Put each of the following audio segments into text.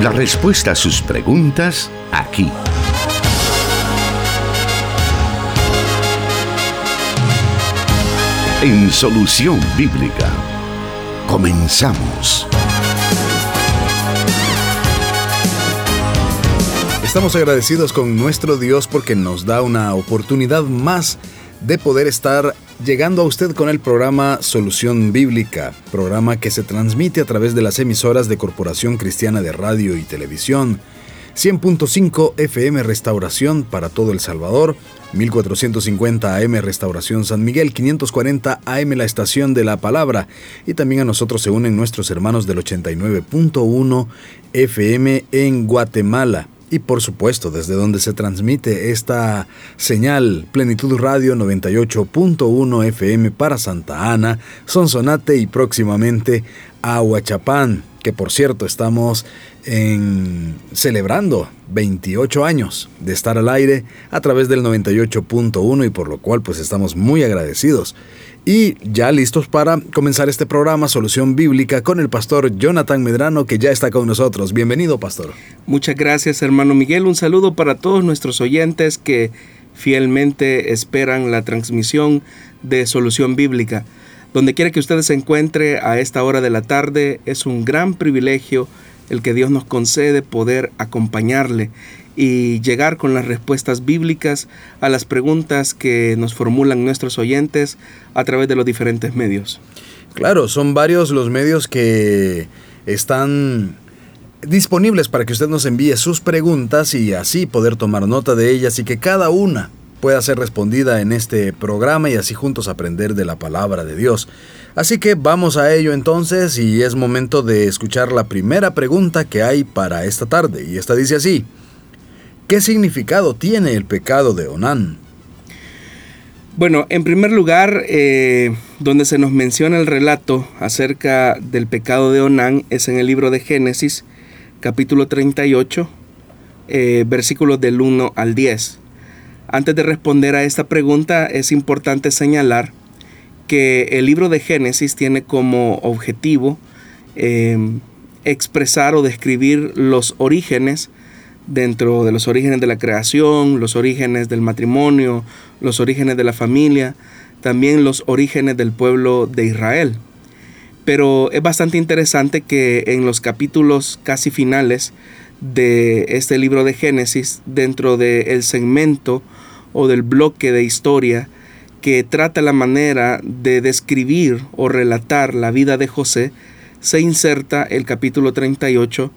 La respuesta a sus preguntas aquí. En Solución Bíblica. Comenzamos. Estamos agradecidos con nuestro Dios porque nos da una oportunidad más de poder estar llegando a usted con el programa Solución Bíblica, programa que se transmite a través de las emisoras de Corporación Cristiana de Radio y Televisión, 100.5 FM Restauración para todo El Salvador, 1450 AM Restauración San Miguel, 540 AM La Estación de la Palabra. Y también a nosotros se unen nuestros hermanos del 89.1 FM en Guatemala y por supuesto desde donde se transmite esta señal Plenitud Radio 98.1 FM para Santa Ana, Sonsonate y próximamente a Huachapán, que por cierto estamos en celebrando 28 años de estar al aire a través del 98.1 y por lo cual pues estamos muy agradecidos y ya listos para comenzar este programa Solución Bíblica con el pastor Jonathan Medrano que ya está con nosotros. Bienvenido, pastor. Muchas gracias, hermano Miguel. Un saludo para todos nuestros oyentes que fielmente esperan la transmisión de Solución Bíblica. Donde quiera que usted se encuentre a esta hora de la tarde, es un gran privilegio el que Dios nos concede poder acompañarle y llegar con las respuestas bíblicas a las preguntas que nos formulan nuestros oyentes a través de los diferentes medios. Claro, son varios los medios que están disponibles para que usted nos envíe sus preguntas y así poder tomar nota de ellas y que cada una pueda ser respondida en este programa y así juntos aprender de la palabra de Dios. Así que vamos a ello entonces y es momento de escuchar la primera pregunta que hay para esta tarde y esta dice así. ¿Qué significado tiene el pecado de Onán? Bueno, en primer lugar, eh, donde se nos menciona el relato acerca del pecado de Onán es en el libro de Génesis, capítulo 38, eh, versículos del 1 al 10. Antes de responder a esta pregunta, es importante señalar que el libro de Génesis tiene como objetivo eh, expresar o describir los orígenes dentro de los orígenes de la creación, los orígenes del matrimonio, los orígenes de la familia, también los orígenes del pueblo de Israel. Pero es bastante interesante que en los capítulos casi finales de este libro de Génesis, dentro del segmento o del bloque de historia que trata la manera de describir o relatar la vida de José, se inserta el capítulo 38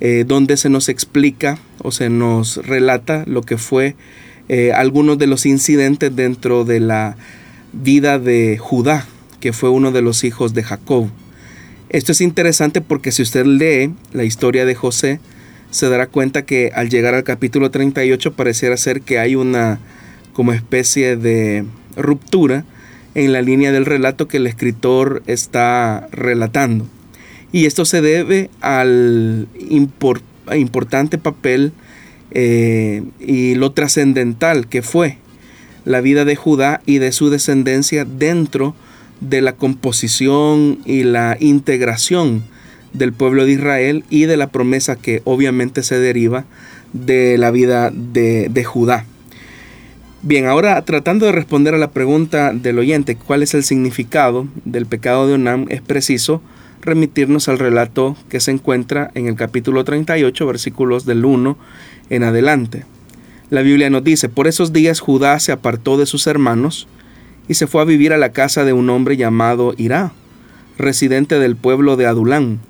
eh, donde se nos explica o se nos relata lo que fue eh, algunos de los incidentes dentro de la vida de Judá, que fue uno de los hijos de Jacob. Esto es interesante porque si usted lee la historia de José, se dará cuenta que al llegar al capítulo 38 pareciera ser que hay una como especie de ruptura en la línea del relato que el escritor está relatando. Y esto se debe al importante papel eh, y lo trascendental que fue la vida de Judá y de su descendencia dentro de la composición y la integración del pueblo de Israel y de la promesa que obviamente se deriva de la vida de, de Judá. Bien, ahora tratando de responder a la pregunta del oyente, ¿cuál es el significado del pecado de Onam? Es preciso remitirnos al relato que se encuentra en el capítulo 38, versículos del 1 en adelante. La Biblia nos dice, por esos días Judá se apartó de sus hermanos y se fue a vivir a la casa de un hombre llamado Irá, residente del pueblo de Adulán.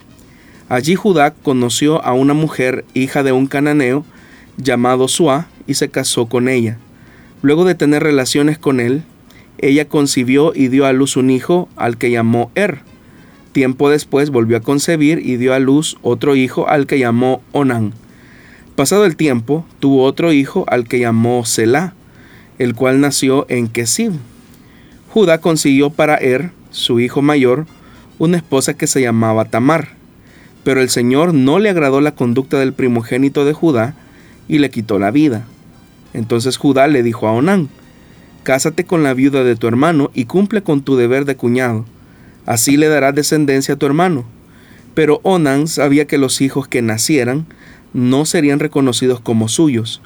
Allí Judá conoció a una mujer, hija de un cananeo, llamado Suá, y se casó con ella. Luego de tener relaciones con él, ella concibió y dio a luz un hijo al que llamó Er Tiempo después volvió a concebir y dio a luz otro hijo al que llamó Onán. Pasado el tiempo, tuvo otro hijo al que llamó Selah, el cual nació en Kesib. Judá consiguió para Er, su hijo mayor, una esposa que se llamaba Tamar. Pero el Señor no le agradó la conducta del primogénito de Judá y le quitó la vida. Entonces Judá le dijo a Onán, Cásate con la viuda de tu hermano y cumple con tu deber de cuñado así le darás descendencia a tu hermano. Pero Onan sabía que los hijos que nacieran no serían reconocidos como suyos.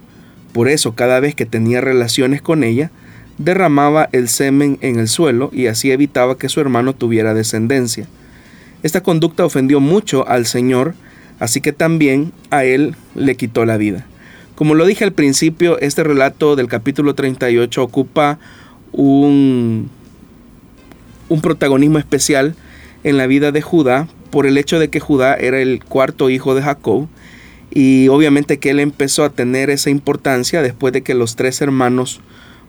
Por eso cada vez que tenía relaciones con ella, derramaba el semen en el suelo y así evitaba que su hermano tuviera descendencia. Esta conducta ofendió mucho al Señor, así que también a él le quitó la vida. Como lo dije al principio, este relato del capítulo 38 ocupa un, un protagonismo especial en la vida de Judá por el hecho de que Judá era el cuarto hijo de Jacob y obviamente que él empezó a tener esa importancia después de que los tres hermanos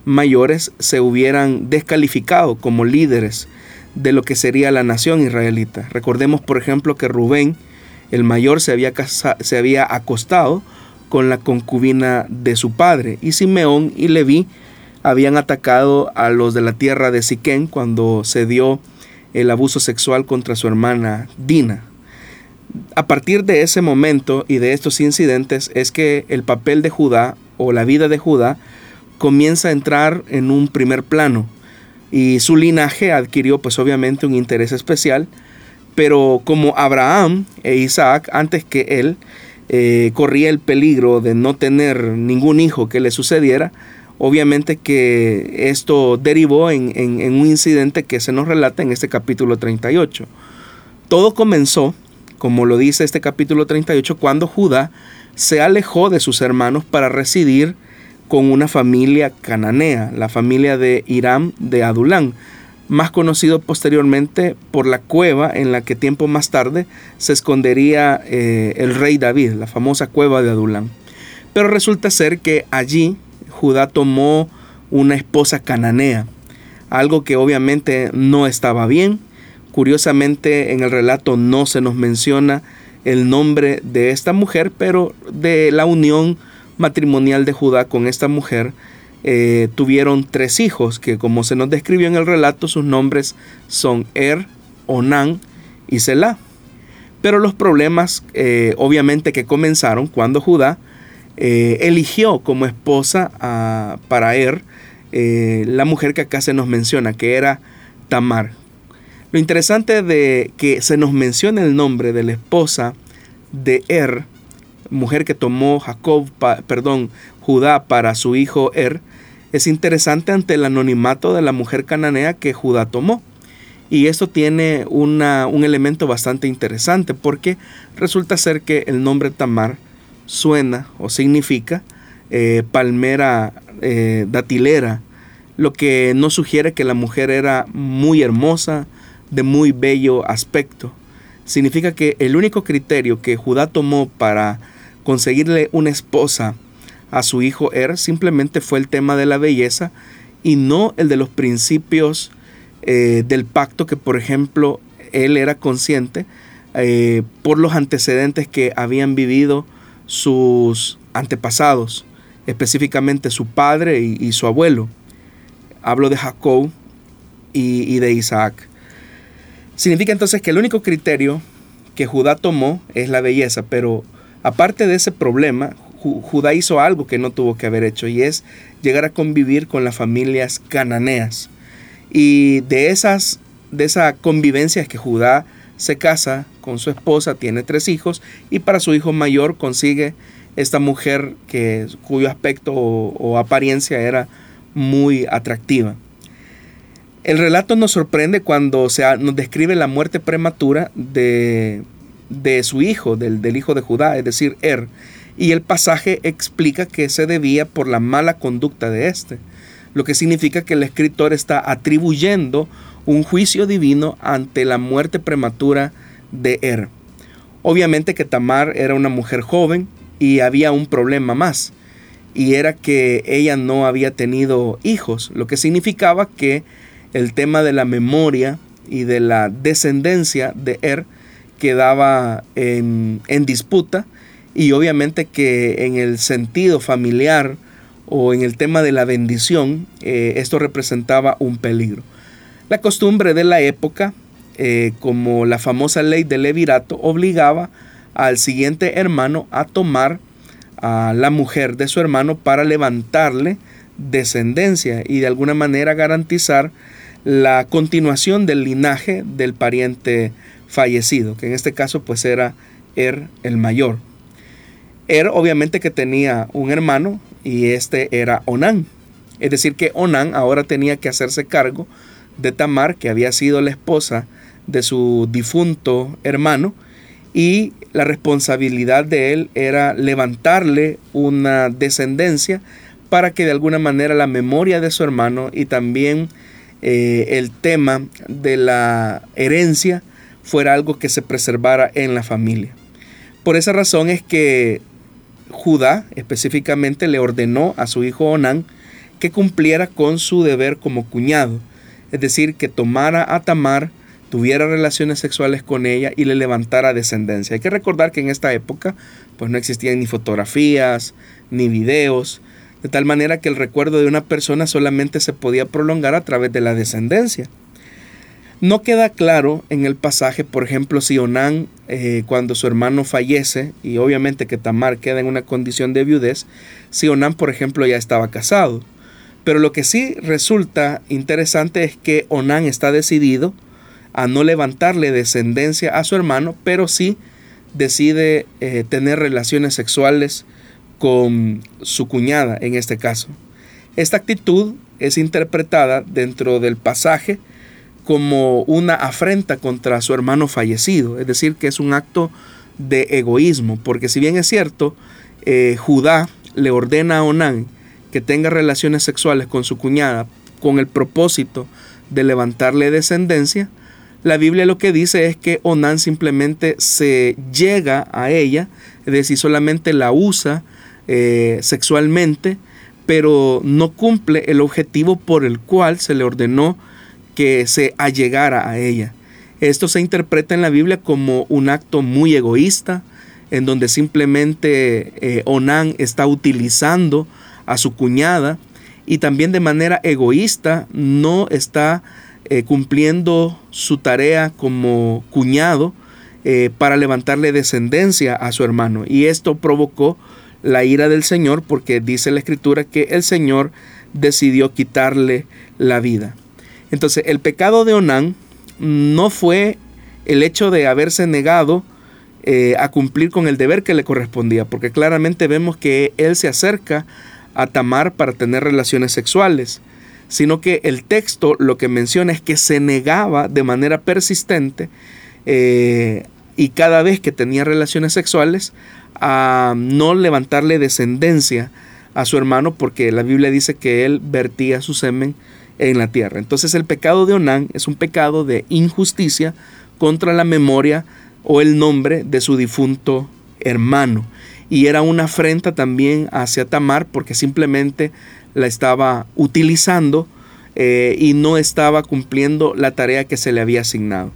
mayores se hubieran descalificado como líderes de lo que sería la nación israelita. Recordemos, por ejemplo, que Rubén, el mayor, se había, se había acostado con la concubina de su padre, y Simeón y Leví habían atacado a los de la tierra de Siquén cuando se dio el abuso sexual contra su hermana Dina. A partir de ese momento y de estos incidentes es que el papel de Judá o la vida de Judá comienza a entrar en un primer plano y su linaje adquirió pues obviamente un interés especial, pero como Abraham e Isaac antes que él eh, corría el peligro de no tener ningún hijo que le sucediera, obviamente que esto derivó en, en un incidente que se nos relata en este capítulo 38. Todo comenzó, como lo dice este capítulo 38, cuando Judá se alejó de sus hermanos para residir con una familia cananea, la familia de Hiram de Adulán, más conocido posteriormente por la cueva en la que tiempo más tarde se escondería eh, el rey David, la famosa cueva de Adulán. Pero resulta ser que allí Judá tomó una esposa cananea, algo que obviamente no estaba bien. Curiosamente en el relato no se nos menciona el nombre de esta mujer, pero de la unión matrimonial de Judá con esta mujer, eh, tuvieron tres hijos, que como se nos describió en el relato, sus nombres son Er, Onán y Selah. Pero los problemas, eh, obviamente, que comenzaron cuando Judá eh, eligió como esposa a, para Er la mujer que acá se nos menciona, que era Tamar. Lo interesante de que se nos mencione el nombre de la esposa de Er mujer que tomó Jacob, perdón, Judá para su hijo Er, es interesante ante el anonimato de la mujer cananea que Judá tomó. Y esto tiene una, un elemento bastante interesante porque resulta ser que el nombre Tamar suena o significa eh, palmera eh, datilera, lo que no sugiere que la mujer era muy hermosa, de muy bello aspecto. Significa que el único criterio que Judá tomó para conseguirle una esposa a su hijo Er simplemente fue el tema de la belleza y no el de los principios eh, del pacto que, por ejemplo, él era consciente eh, por los antecedentes que habían vivido sus antepasados, específicamente su padre y, su abuelo. Hablo de Jacob y, y de Isaac. Significa entonces que el único criterio que Judá tomó es la belleza, pero Aparte de ese problema, Judá hizo algo que no tuvo que haber hecho y es llegar a convivir con las familias cananeas. Y de esas de esa convivencia es que Judá se casa con su esposa, tiene tres hijos y para su hijo mayor consigue esta mujer que, cuyo aspecto o, apariencia era muy atractiva. El relato nos sorprende cuando se nos describe la muerte prematura de de su hijo, del, del hijo de Judá, es decir, Er, y el pasaje explica que se debía por la mala conducta de éste, lo que significa que el escritor está atribuyendo un juicio divino ante la muerte prematura de Er. Obviamente que Tamar era una mujer joven y había un problema más, y era que ella no había tenido hijos, lo que significaba que el tema de la memoria y de la descendencia de Er quedaba en, disputa y obviamente que en el sentido familiar o en el tema de la bendición, eh, esto representaba un peligro. La costumbre de la época, eh, como la famosa ley del levirato, obligaba al siguiente hermano a tomar a la mujer de su hermano para levantarle descendencia y de alguna manera garantizar la continuación del linaje del pariente fallecido, que en este caso pues era Er el mayor. Er obviamente que tenía un hermano y este era Onán. Es decir, que Onán ahora tenía que hacerse cargo de Tamar, que había sido la esposa de su difunto hermano, y la responsabilidad de él era levantarle una descendencia para que de alguna manera la memoria de su hermano y también eh, el tema de la herencia fuera algo que se preservara en la familia. Por esa razón es que Judá específicamente le ordenó a su hijo Onán que cumpliera con su deber como cuñado, es decir, que tomara a Tamar, tuviera relaciones sexuales con ella y le levantara descendencia. Hay que recordar que en esta época pues no existían ni fotografías, ni videos, de tal manera que el recuerdo de una persona solamente se podía prolongar a través de la descendencia. No queda claro en el pasaje, por ejemplo, si Onán, eh, cuando su hermano fallece, y obviamente que Tamar queda en una condición de viudez, si Onán, por ejemplo, ya estaba casado. Pero lo que sí resulta interesante es que Onán está decidido a no levantarle descendencia a su hermano, pero sí decide eh, tener relaciones sexuales con su cuñada en este caso. Esta actitud es interpretada dentro del pasaje como una afrenta contra su hermano fallecido, es decir, que es un acto de egoísmo, porque si bien es cierto, eh, Judá le ordena a Onán que tenga relaciones sexuales con su cuñada con el propósito de levantarle descendencia, la Biblia lo que dice es que Onán simplemente se llega a ella, es decir, solamente la usa eh, sexualmente, pero no cumple el objetivo por el cual se le ordenó que se allegara a ella. Esto se interpreta en la Biblia como un acto muy egoísta, en donde simplemente eh, Onán está utilizando a su cuñada y también de manera egoísta no está eh, cumpliendo su tarea como cuñado eh, para levantarle descendencia a su hermano. Y esto provocó la ira del Señor porque dice la escritura que el Señor decidió quitarle la vida. Entonces, el pecado de Onán no fue el hecho de haberse negado eh, a cumplir con el deber que le correspondía, porque claramente vemos que él se acerca a Tamar para tener relaciones sexuales, sino que el texto lo que menciona es que se negaba de manera persistente eh, y cada vez que tenía relaciones sexuales a no levantarle descendencia a su hermano porque la Biblia dice que él vertía su semen en la tierra. Entonces el pecado de Onán es un pecado de injusticia contra la memoria o el nombre de su difunto hermano. Y era una afrenta también hacia Tamar porque simplemente la estaba utilizando eh, y no estaba cumpliendo la tarea que se le había asignado.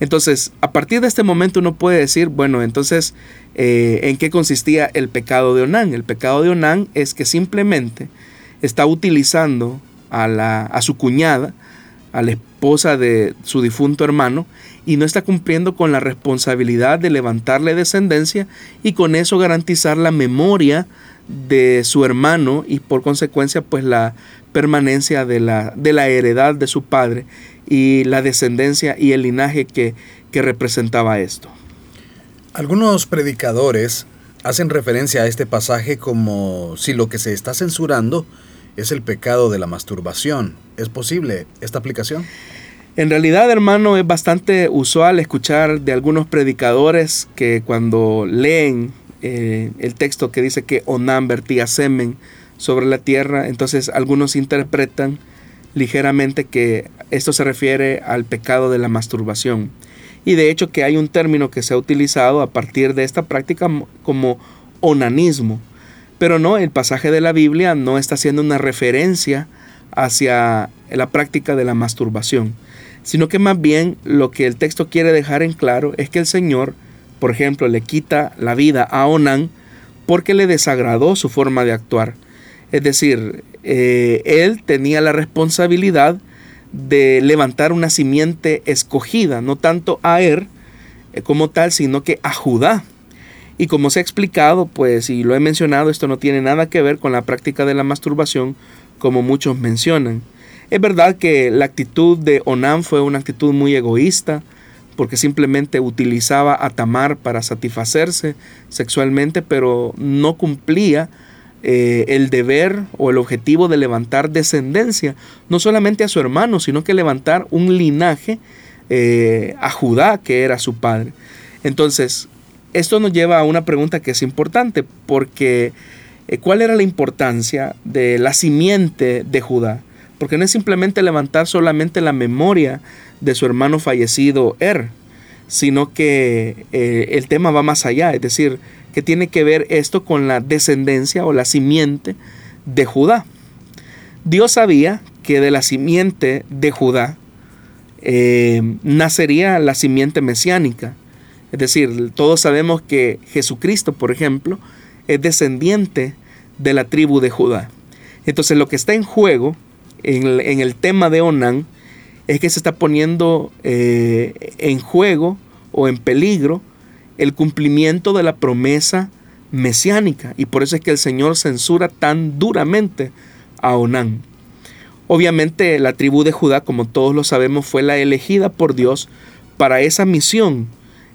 Entonces, a partir de este momento uno puede decir, bueno, entonces, eh, ¿en qué consistía el pecado de Onán? El pecado de Onán es que simplemente está utilizando a, la, a su cuñada, a la esposa de su difunto hermano, y no está cumpliendo con la responsabilidad de levantarle descendencia y con eso garantizar la memoria de su hermano y por consecuencia pues la permanencia de la, de la heredad de su padre y la descendencia y el linaje que, que representaba esto. Algunos predicadores hacen referencia a este pasaje como si lo que se está censurando es el pecado de la masturbación. ¿Es posible esta aplicación? En realidad, hermano, es bastante usual escuchar de algunos predicadores que cuando leen eh, el texto que dice que Onán vertía semen sobre la tierra, entonces algunos interpretan ligeramente que esto se refiere al pecado de la masturbación. Y de hecho que hay un término que se ha utilizado a partir de esta práctica como onanismo, pero no, el pasaje de la Biblia no está haciendo una referencia hacia la práctica de la masturbación, sino que más bien lo que el texto quiere dejar en claro es que el Señor, por ejemplo, le quita la vida a Onán porque le desagradó su forma de actuar. Es decir, eh, él tenía la responsabilidad de levantar una simiente escogida, no tanto a Er eh, como tal, sino que a Judá. Y como se ha explicado, pues, y lo he mencionado, esto no tiene nada que ver con la práctica de la masturbación, como muchos mencionan. Es verdad que la actitud de Onán fue una actitud muy egoísta, porque simplemente utilizaba a Tamar para satisfacerse sexualmente, pero no cumplía eh, el deber o el objetivo de levantar descendencia, no solamente a su hermano, sino que levantar un linaje eh, a Judá, que era su padre. Entonces, esto nos lleva a una pregunta que es importante, porque eh, ¿cuál era la importancia de la simiente de Judá? Porque no es simplemente levantar solamente la memoria de su hermano fallecido Er, sino que eh, el tema va más allá, es decir, que tiene que ver esto con la descendencia o la simiente de Judá. Dios sabía que de la simiente de Judá eh, nacería la simiente mesiánica. Es decir, todos sabemos que Jesucristo, por ejemplo, es descendiente de la tribu de Judá. Entonces lo que está en juego en el, tema de Onán es que se está poniendo eh, en juego o en peligro el cumplimiento de la promesa mesiánica. Y por eso es que el Señor censura tan duramente a Onán. Obviamente la tribu de Judá, como todos lo sabemos, fue la elegida por Dios para esa misión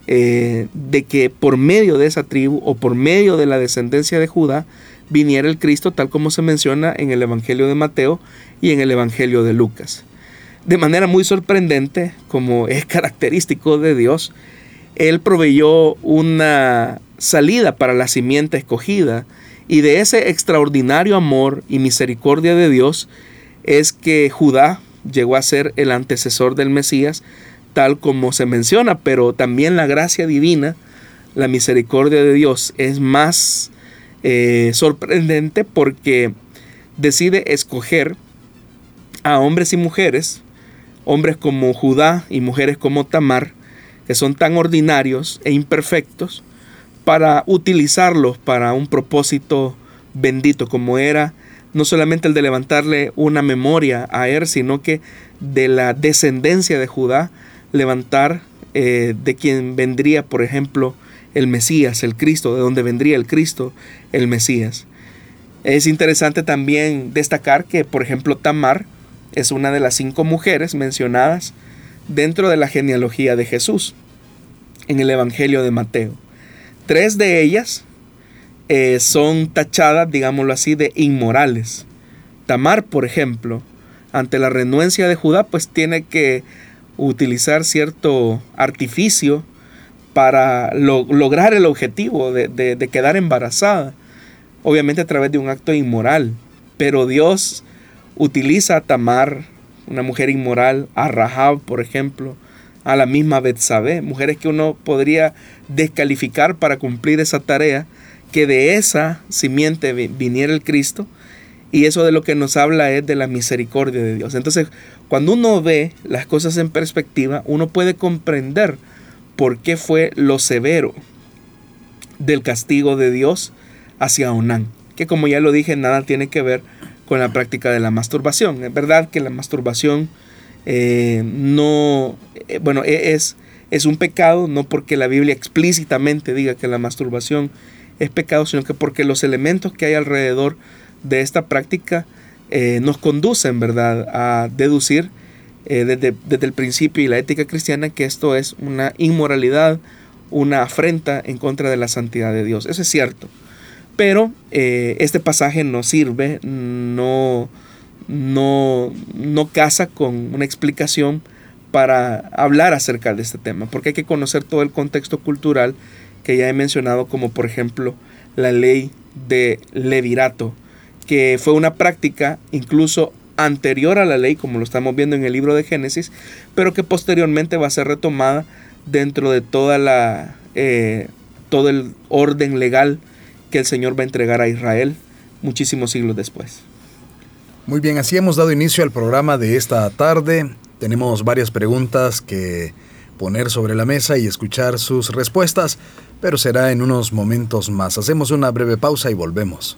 eh, de que por medio de esa tribu o por medio de la descendencia de Judá viniera el Cristo tal como se menciona en el Evangelio de Mateo y en el Evangelio de Lucas. De manera muy sorprendente, como es característico de Dios, Él proveyó una salida para la simiente escogida y de ese extraordinario amor y misericordia de Dios es que Judá llegó a ser el antecesor del Mesías, tal como se menciona, pero también la gracia divina, la misericordia de Dios es más eh, sorprendente porque decide escoger a hombres y mujeres, hombres como Judá y mujeres como Tamar, que son tan ordinarios e imperfectos, para utilizarlos para un propósito bendito como era no solamente el de levantarle una memoria a él, sino que de la descendencia de Judá levantar eh, de quien vendría, por ejemplo, el Mesías, el Cristo, de donde vendría el Cristo, el Mesías. Es interesante también destacar que, por ejemplo, Tamar es una de las cinco mujeres mencionadas dentro de la genealogía de Jesús en el Evangelio de Mateo. Tres de ellas eh, son tachadas, digámoslo así, de inmorales. Tamar, por ejemplo, ante la renuencia de Judá, pues tiene que utilizar cierto artificio para lograr el objetivo de, quedar embarazada, obviamente a través de un acto inmoral. Pero Dios utiliza a Tamar, una mujer inmoral, a Rahab, por ejemplo, a la misma Betsabé, mujeres que uno podría descalificar para cumplir esa tarea, que de esa simiente viniera el Cristo, y eso de lo que nos habla es de la misericordia de Dios. Entonces, cuando uno ve las cosas en perspectiva, uno puede comprender por qué fue lo severo del castigo de Dios hacia Onán, que como ya lo dije, nada tiene que ver con la práctica de la masturbación. Es verdad que la masturbación eh, no, eh, bueno, e-, es, es un pecado, no porque la Biblia explícitamente diga que la masturbación es pecado, sino que porque los elementos que hay alrededor de esta práctica eh, nos conducen, ¿verdad?, a deducir eh, desde, desde, el principio y la ética cristiana que esto es una inmoralidad, una afrenta en contra de la santidad de Dios. Eso es cierto. Pero eh, este pasaje no sirve, no, no, no casa con una explicación para hablar acerca de este tema, porque hay que conocer todo el contexto cultural que ya he mencionado, como por ejemplo la ley de levirato, que fue una práctica incluso anterior a la ley, como lo estamos viendo en el libro de Génesis, pero que posteriormente va a ser retomada dentro de toda la, eh, todo el orden legal que el Señor va a entregar a Israel muchísimos siglos después. Muy bien, así hemos dado inicio al programa de esta tarde. Tenemos varias preguntas que poner sobre la mesa y escuchar sus respuestas, pero será en unos momentos más. Hacemos una breve pausa y volvemos.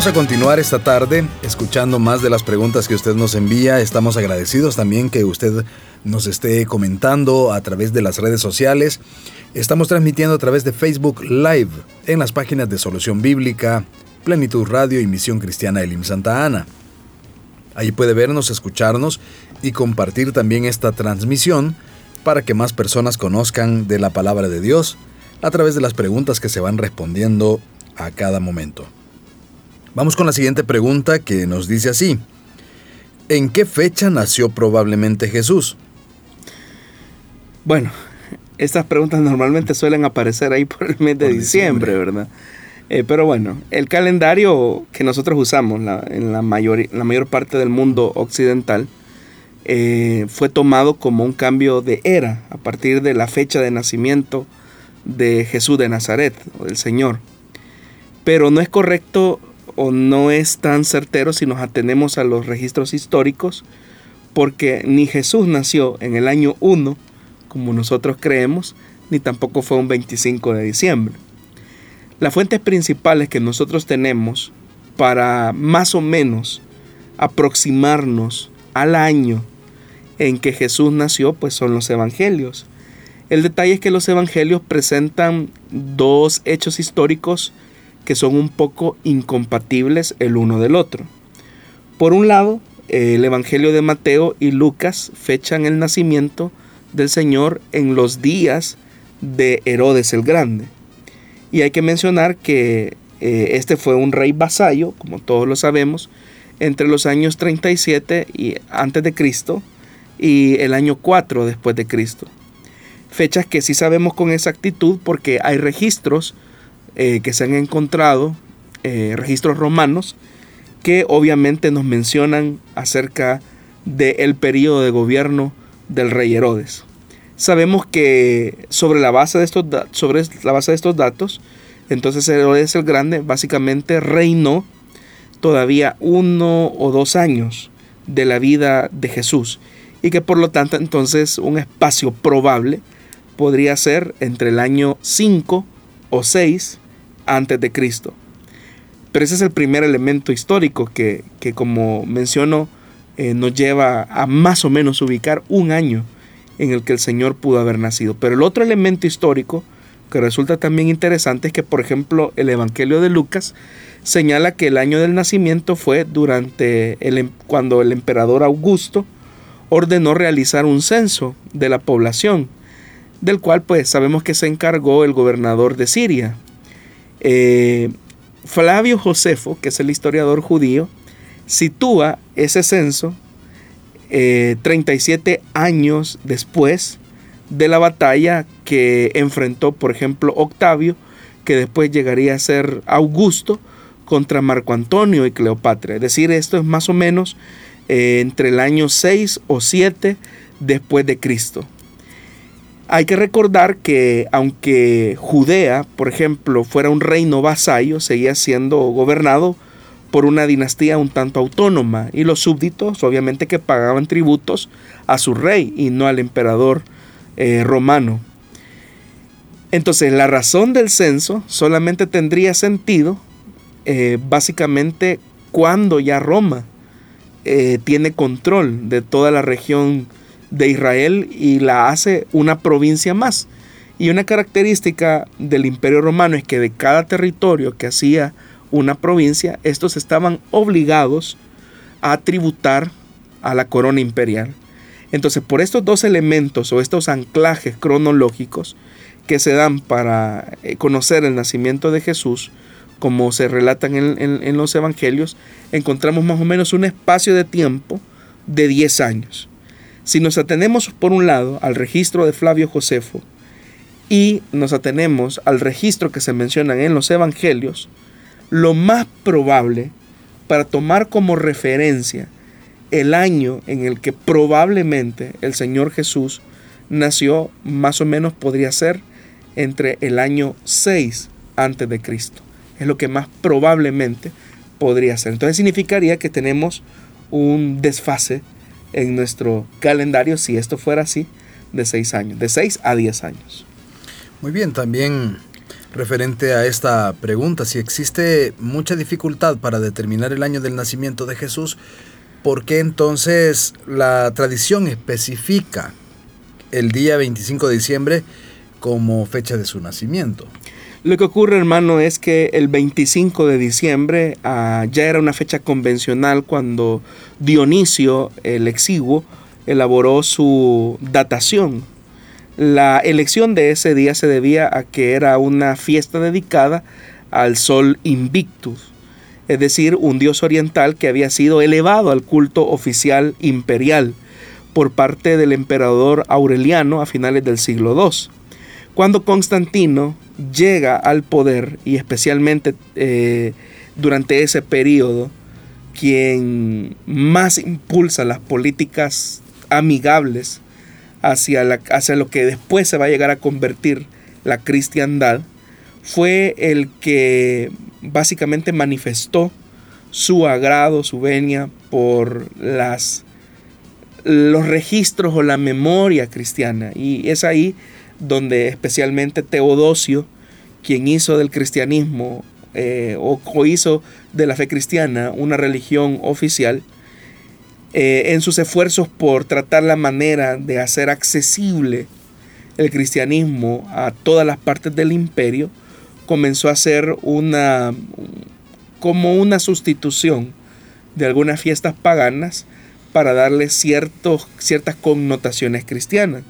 Vamos a continuar esta tarde escuchando más de las preguntas que usted nos envía. Estamos agradecidos también que usted nos esté comentando a través de las redes sociales. Estamos transmitiendo a través de Facebook Live en las páginas de Solución Bíblica, Plenitud Radio y Misión Cristiana Elim Santa Ana. Ahí puede vernos, escucharnos y compartir también esta transmisión para que más personas conozcan de la palabra de Dios a través de las preguntas que se van respondiendo a cada momento. Vamos con la siguiente pregunta que nos dice así. ¿En qué fecha nació probablemente Jesús? Bueno, estas preguntas normalmente suelen aparecer ahí por el mes de diciembre, ¿verdad? Eh, pero bueno, el calendario que nosotros usamos en la mayor, la mayor parte del mundo occidental eh, fue tomado como un cambio de era a partir de la fecha de nacimiento de Jesús de Nazaret, o del Señor. Pero no es correcto o no es tan certero si nos atenemos a los registros históricos, porque ni Jesús nació en el año 1 como nosotros creemos, ni tampoco fue un 25 de diciembre. Las fuentes principales que nosotros tenemos para más o menos aproximarnos al año en que Jesús nació, pues son los evangelios. El detalle es que los evangelios presentan dos hechos históricos que son un poco incompatibles el uno del otro. Por un lado, el Evangelio de Mateo y Lucas fechan el nacimiento del Señor en los días de Herodes el Grande. Y hay que mencionar que eh, este fue un rey vasallo, como todos lo sabemos, entre los años 37 y antes de Cristo y el año 4 después de Cristo. Fechas que sí sabemos con exactitud porque hay registros eh, que se han encontrado, eh, registros romanos, que obviamente nos mencionan acerca del periodo de gobierno del rey Herodes. Sabemos que sobre la base de estos, sobre la base de estos datos, entonces Herodes el Grande básicamente reinó todavía uno o dos años de la vida de Jesús y que por lo tanto entonces un espacio probable podría ser entre el año 5 o 6 antes de Cristo. Pero ese es el primer elemento histórico que, como menciono, eh, nos lleva a más o menos ubicar un año en el que el Señor pudo haber nacido. Pero el otro elemento histórico que resulta también interesante es que, por ejemplo, el Evangelio de Lucas señala que el año del nacimiento fue durante el, em, cuando el emperador Augusto ordenó realizar un censo de la población, del cual pues sabemos que se encargó el gobernador de Siria. Eh, Flavio Josefo, que es el historiador judío, sitúa ese censo 37 eh, años después de la batalla que enfrentó, por ejemplo, Octavio, que después llegaría a ser Augusto contra Marco Antonio y Cleopatra. Es decir, esto es más o menos eh, entre el año 6 o 7 después de Cristo. Hay que recordar que aunque Judea, por ejemplo, fuera un reino vasallo, seguía siendo gobernado por una dinastía un tanto autónoma y los súbditos obviamente que pagaban tributos a su rey y no al emperador eh, romano. Entonces la razón del censo solamente tendría sentido eh, básicamente cuando ya Roma eh, tiene control de toda la región de Israel y la hace una provincia más. Y una característica del imperio romano es que de cada territorio que hacía una provincia, estos estaban obligados a tributar a la corona imperial. Entonces, por estos dos elementos o estos anclajes cronológicos que se dan para eh, conocer el nacimiento de Jesús, como se relatan en, los evangelios, encontramos más o menos un espacio de tiempo de 10 años. Si nos atenemos por un lado al registro de Flavio Josefo y nos atenemos al registro que se mencionan en los evangelios, lo más probable para tomar como referencia el año en el que probablemente el Señor Jesús nació, más o menos podría ser entre el año 6 antes de Cristo. Es lo que más probablemente podría ser. Entonces significaría que tenemos un desfase en nuestro calendario, si esto fuera así, de 6 años, de 6 a 10 años. Muy bien, también referente a esta pregunta, si existe mucha dificultad para determinar el año del nacimiento de Jesús, ¿por qué entonces la tradición especifica el día 25 de diciembre como fecha de su nacimiento? Lo que ocurre, hermano, es que el 25 de diciembre ah, ya era una fecha convencional cuando Dionisio, el exiguo, elaboró su datación. La elección de ese día se debía a que era una fiesta dedicada al sol Invictus, es decir, un dios oriental que había sido elevado al culto oficial imperial por parte del emperador Aureliano a finales del siglo II. Cuando Constantino llega al poder, y especialmente eh, durante ese periodo, quien más impulsa las políticas amigables hacia, hacia lo que después se va a llegar a convertir la cristiandad, fue el que básicamente manifestó su agrado, su venia por las, los registros o la memoria cristiana. Y es ahí donde especialmente Teodosio, quien hizo del cristianismo eh, o, hizo de la fe cristiana una religión oficial, eh, en sus esfuerzos por tratar la manera de hacer accesible el cristianismo a todas las partes del imperio, comenzó a hacer una como una sustitución de algunas fiestas paganas para darle ciertos, ciertas connotaciones cristianas.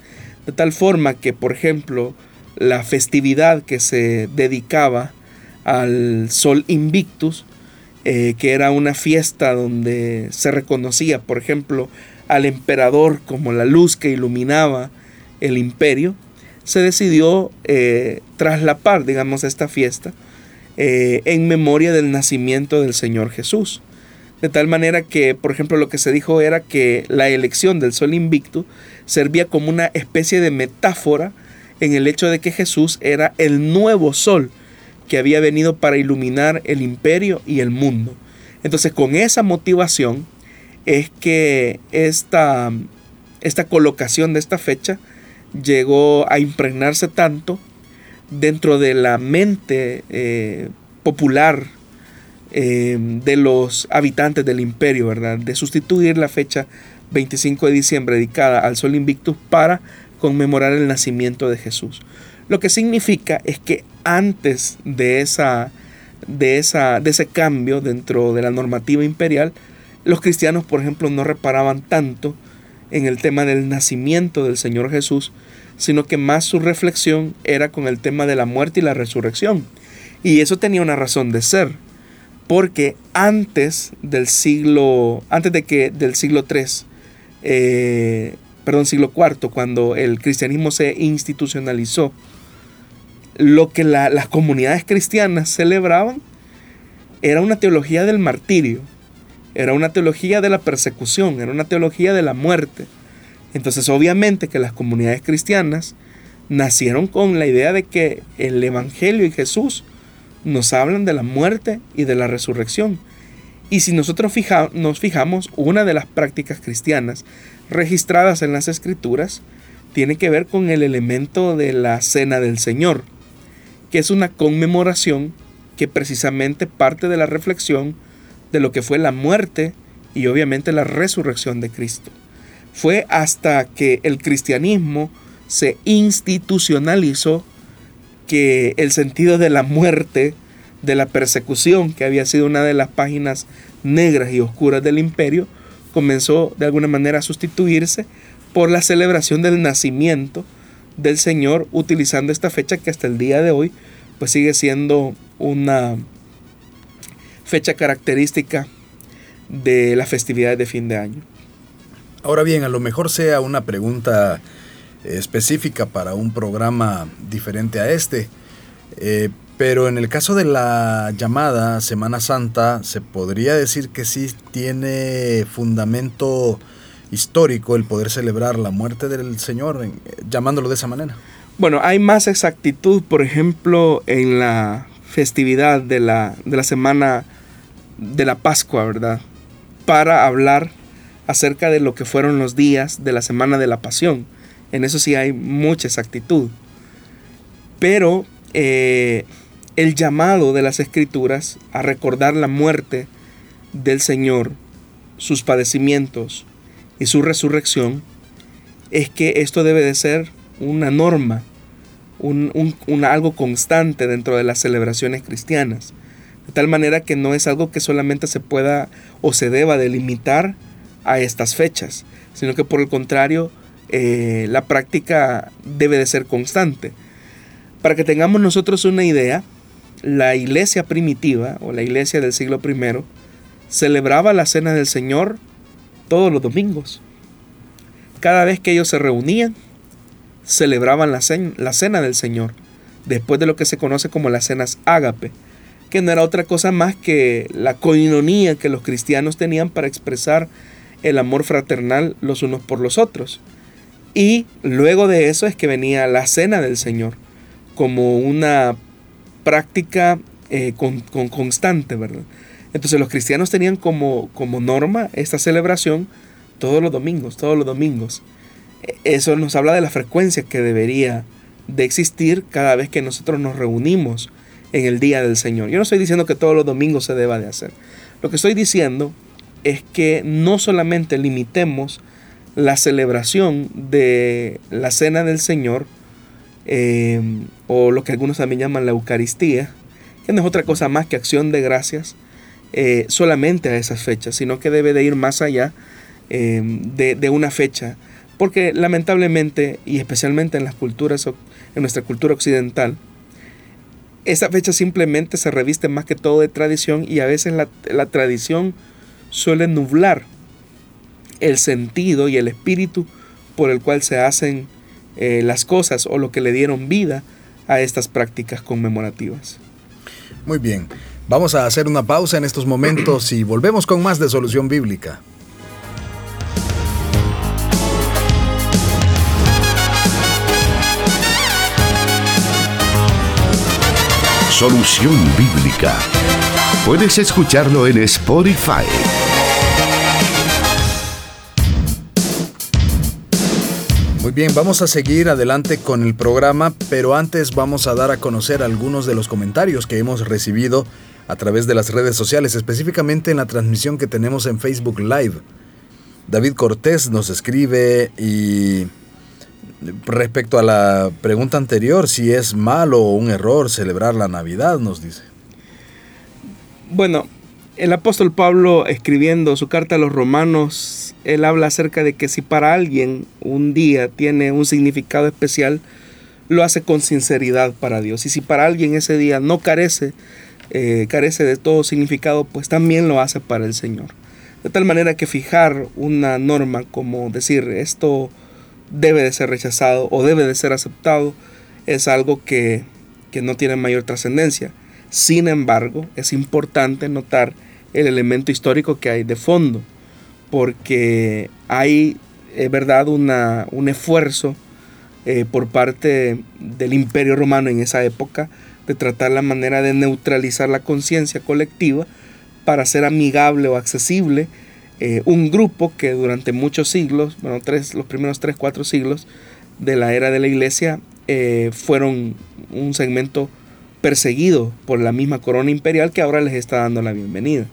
De tal forma que, por ejemplo, la festividad que se dedicaba al Sol Invictus, eh, que era una fiesta donde se reconocía, por ejemplo, al emperador como la luz que iluminaba el imperio, se decidió eh, traslapar, digamos, esta fiesta eh, en memoria del nacimiento del Señor Jesús. De tal manera que, por ejemplo, lo que se dijo era que la elección del sol invicto servía como una especie de metáfora en el hecho de que Jesús era el nuevo sol que había venido para iluminar el imperio y el mundo. Entonces, con esa motivación es que esta, esta colocación de esta fecha llegó a impregnarse tanto dentro de la mente eh, popular eh, de los habitantes del imperio, ¿verdad? De sustituir la fecha 25 de diciembre dedicada al Sol Invictus para conmemorar el nacimiento de Jesús. Lo que significa es que antes de, esa, de, esa, de ese cambio dentro de la normativa imperial, los cristianos, por ejemplo, no reparaban tanto en el tema del nacimiento del Señor Jesús, sino que más su reflexión era con el tema de la muerte y la resurrección. Y eso tenía una razón de ser porque antes del siglo, antes de que del siglo III, eh, perdón, siglo IV, cuando el cristianismo se institucionalizó, lo que las comunidades cristianas celebraban era una teología del martirio, era una teología de la persecución, era una teología de la muerte. Entonces obviamente que las comunidades cristianas nacieron con la idea de que el Evangelio y Jesús nos hablan de la muerte y de la resurrección. Y si nosotros nos fijamos, una de las prácticas cristianas registradas en las escrituras tiene que ver con el elemento de la cena del Señor, que es una conmemoración que precisamente parte de la reflexión de lo que fue la muerte y obviamente la resurrección de Cristo. Fue hasta que el cristianismo se institucionalizó que el sentido de la muerte, de la persecución, que había sido una de las páginas negras y oscuras del imperio, comenzó de alguna manera a sustituirse por la celebración del nacimiento del Señor, utilizando esta fecha que hasta el día de hoy pues sigue siendo una fecha característica de las festividades de fin de año. Ahora bien, a lo mejor sea una pregunta específica para un programa diferente a este. Eh, pero en el caso de la llamada Semana Santa, se podría decir que sí tiene fundamento histórico el poder celebrar la muerte del Señor, llamándolo de esa manera. Bueno, hay más exactitud, por ejemplo, en la festividad de la, de la semana de la Pascua, ¿verdad? Para hablar acerca de lo que fueron los días de la semana de la Pasión. En eso sí hay mucha exactitud. Pero eh, el llamado de las escrituras a recordar la muerte del Señor, sus padecimientos y su resurrección, es que esto debe de ser una norma, un, algo constante dentro de las celebraciones cristianas. De tal manera que no es algo que solamente se pueda o se deba delimitar a estas fechas, sino que por el contrario, eh, la práctica debe de ser constante. Para que tengamos nosotros una idea, la iglesia primitiva o la iglesia del siglo I celebraba la cena del Señor todos los domingos. Cada vez que ellos se reunían, celebraban la, cena, del Señor, después de lo que se conoce como las cenas ágape, que no era otra cosa más que la coinonía que los cristianos tenían para expresar el amor fraternal los unos por los otros. Y luego de eso es que venía la cena del Señor, como una práctica eh, con, constante, ¿verdad? Entonces los cristianos tenían como, como norma esta celebración todos los domingos, todos los domingos. E, eso nos habla de la frecuencia que debería de existir cada vez que nosotros nos reunimos en el día del Señor. Yo no estoy diciendo que todos los domingos se deba de hacer. Lo que estoy diciendo es que no solamente limitemos la celebración de la cena del Señor eh, o lo que algunos también llaman la Eucaristía, que no es otra cosa más que acción de gracias eh, solamente a esas fechas, sino que debe de ir más allá eh, de, una fecha, porque lamentablemente y especialmente en las culturas, en nuestra cultura occidental, esa fecha simplemente se reviste más que todo de tradición y a veces la, la tradición suele nublar el sentido y el espíritu por el cual se hacen eh, las cosas o lo que le dieron vida a estas prácticas conmemorativas. Muy bien, vamos a hacer una pausa en estos momentos y volvemos con más de Solución Bíblica. Solución Bíblica. Puedes escucharlo en Spotify. Muy bien, vamos a seguir adelante con el programa, pero antes vamos a dar a conocer algunos de los comentarios que hemos recibido a través de las redes sociales, específicamente en la transmisión que tenemos en Facebook Live. David Cortés nos escribe y respecto a la pregunta anterior, si es malo o un error celebrar la Navidad, nos dice. Bueno, el apóstol Pablo escribiendo su carta a los romanos, él habla acerca de que si para alguien un día tiene un significado especial, lo hace con sinceridad para Dios. Y si para alguien ese día no carece, eh, carece de todo significado, pues también lo hace para el Señor. De tal manera que fijar una norma como decir esto debe de ser rechazado o debe de ser aceptado es algo que, que no tiene mayor trascendencia. Sin embargo, es importante notar el elemento histórico que hay de fondo, porque hay, es verdad, un esfuerzo eh, por parte del imperio romano en esa época de tratar la manera de neutralizar la conciencia colectiva para ser amigable o accesible eh, un grupo que durante muchos siglos, bueno, tres, los primeros tres, cuatro siglos de la era de la iglesia, eh, fueron un segmento perseguido por la misma corona imperial que ahora les está dando la bienvenida.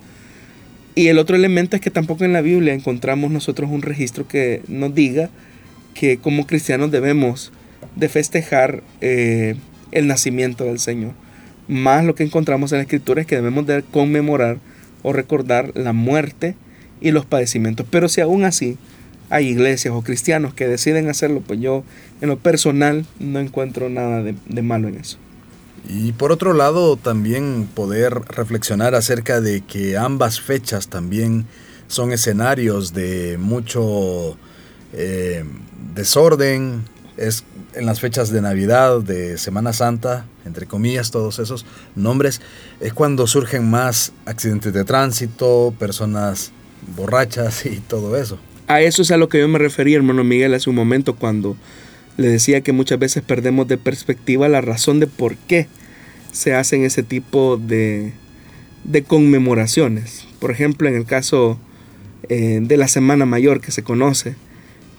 Y el otro elemento es que tampoco en la Biblia encontramos nosotros un registro que nos diga que como cristianos debemos de festejar eh, el nacimiento del Señor. Más lo que encontramos en la Escritura es que debemos de conmemorar o recordar la muerte y los padecimientos. Pero si aún así hay iglesias o cristianos que deciden hacerlo, pues yo en lo personal no encuentro nada de malo en eso. Y por otro lado, también poder reflexionar acerca de que ambas fechas también son escenarios de mucho eh, desorden. Es en las fechas de Navidad, de Semana Santa, entre comillas, todos esos nombres, es cuando surgen más accidentes de tránsito, personas borrachas y todo eso. A eso es a lo que yo me refería, hermano Miguel, hace un momento, cuando le decía que muchas veces perdemos de perspectiva la razón de por qué se hacen ese tipo de, de conmemoraciones. Por ejemplo, en el caso eh, de la Semana Mayor que se conoce,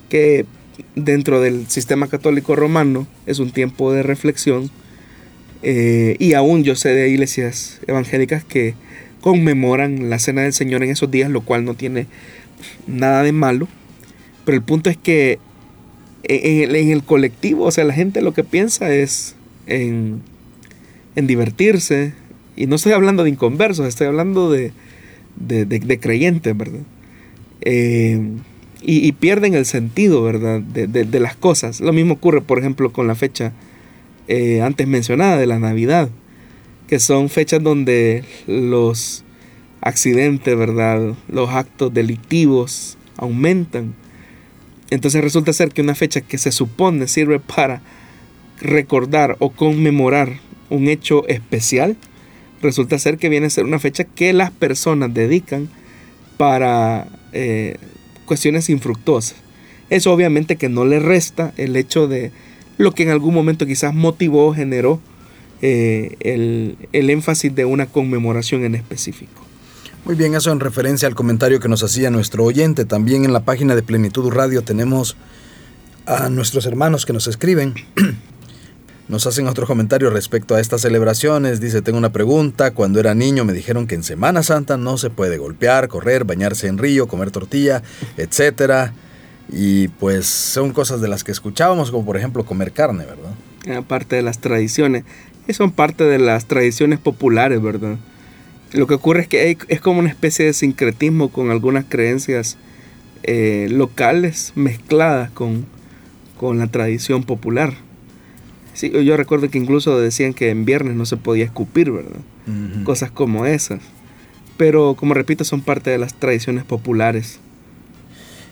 que dentro del sistema católico romano es un tiempo de reflexión eh, y aún yo sé de iglesias evangélicas que conmemoran la Cena del Señor en esos días, lo cual no tiene nada de malo. Pero el punto es que en el, colectivo, o sea, la gente lo que piensa es en, divertirse. Y no estoy hablando de inconversos, estoy hablando de, de, creyentes, ¿verdad? Eh, y, pierden el sentido, ¿verdad? De, las cosas. Lo mismo ocurre, por ejemplo, con la fecha eh, antes mencionada de la Navidad, que son fechas donde los accidentes, ¿verdad? Los actos delictivos aumentan. Entonces resulta ser que una fecha que se supone sirve para recordar o conmemorar un hecho especial, resulta ser que viene a ser una fecha que las personas dedican para eh, cuestiones infructuosas. Eso obviamente que no le resta el hecho de lo que en algún momento quizás motivó, generó eh, el énfasis de una conmemoración en específico. Muy bien, eso en referencia al comentario que nos hacía nuestro oyente. También en la página de Plenitud Radio tenemos a nuestros hermanos que nos escriben. Nos hacen otro comentario respecto a estas celebraciones. Dice, tengo una pregunta. Cuando era niño me dijeron que en Semana Santa no se puede golpear, correr, bañarse en río, comer tortilla, etc. Y pues son cosas de las que escuchábamos, como por ejemplo comer carne, ¿verdad? Aparte de las tradiciones. Son parte de las tradiciones populares, ¿verdad? Lo que ocurre es que es como una especie de sincretismo con algunas creencias eh, locales mezcladas con, con la tradición popular. Sí, yo recuerdo que incluso decían que en viernes no se podía escupir, ¿verdad? Cosas como esas. Pero como repito, son parte de las tradiciones populares.